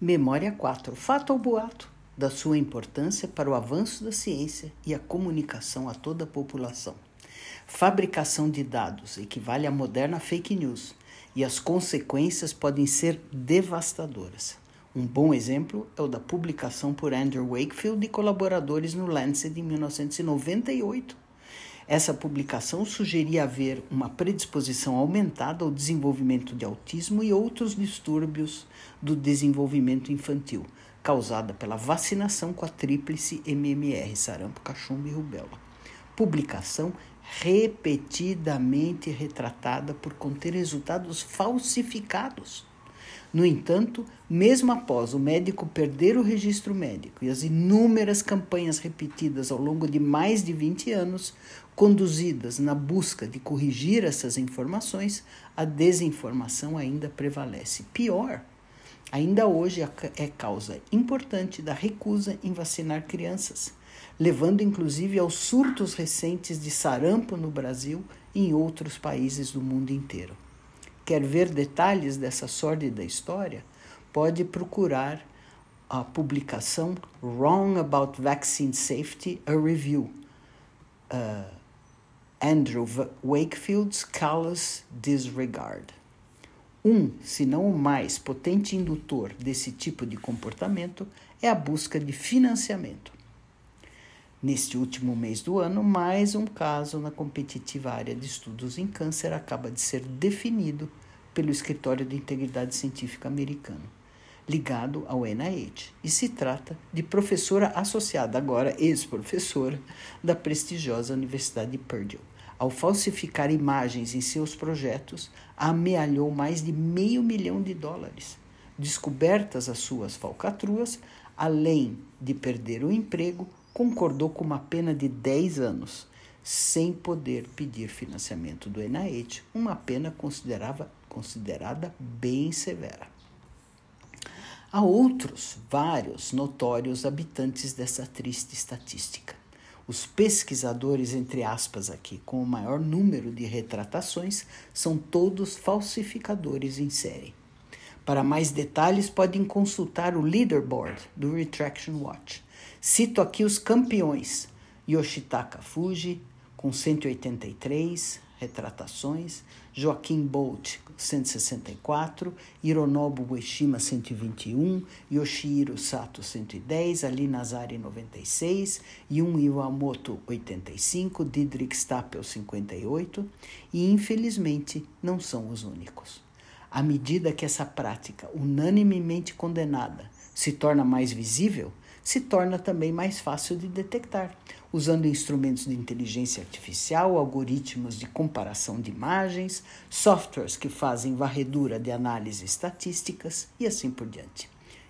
Memória 4. Fato ou boato? Da sua importância para o avanço da ciência e a comunicação a toda a população. Fabricação de dados equivale à moderna fake news e as consequências podem ser devastadoras. Um bom exemplo é o da publicação por Andrew Wakefield e colaboradores no Lancet em 1998 essa publicação sugeria haver uma predisposição aumentada ao desenvolvimento de autismo e outros distúrbios do desenvolvimento infantil, causada pela vacinação com a tríplice MMR, sarampo, cachumba e rubéola. Publicação repetidamente retratada por conter resultados falsificados. No entanto, mesmo após o médico perder o registro médico e as inúmeras campanhas repetidas ao longo de mais de 20 anos, conduzidas na busca de corrigir essas informações, a desinformação ainda prevalece. Pior, ainda hoje é causa importante da recusa em vacinar crianças, levando inclusive aos surtos recentes de sarampo no Brasil e em outros países do mundo inteiro. Quer ver detalhes dessa sórdida história? Pode procurar a publicação Wrong About Vaccine Safety, a Review. Uh, Andrew Wakefield's Callous Disregard. Um, se não o mais potente indutor desse tipo de comportamento é a busca de financiamento. Neste último mês do ano, mais um caso na competitiva área de estudos em câncer acaba de ser definido pelo Escritório de Integridade Científica americano, ligado ao NIH, e se trata de professora associada, agora ex-professora, da prestigiosa Universidade de Purdue ao falsificar imagens em seus projetos, amealhou mais de meio milhão de dólares. Descobertas as suas falcatruas, além de perder o emprego, concordou com uma pena de 10 anos, sem poder pedir financiamento do NIH, uma pena considerada bem severa. Há outros, vários notórios habitantes dessa triste estatística. Os pesquisadores, entre aspas, aqui, com o maior número de retratações, são todos falsificadores em série. Para mais detalhes, podem consultar o leaderboard do Retraction Watch. Cito aqui os campeões: Yoshitaka Fuji, com 183, retratações, Joaquim Bolt, 164, Hironobu Ueshima, 121, Yoshihiro Sato, 110, Ali Nazari, 96, Yun Iwamoto, 85, Didrik Stapel, 58, e infelizmente não são os únicos. À medida que essa prática, unanimemente condenada, se torna mais visível, se torna também mais fácil de detectar, usando instrumentos de inteligência artificial, algoritmos de comparação de imagens, softwares que fazem varredura de análise estatísticas e assim por diante.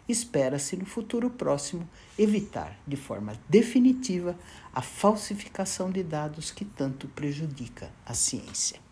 Espera-se no futuro próximo evitar de forma definitiva a falsificação de dados que tanto prejudica a ciência.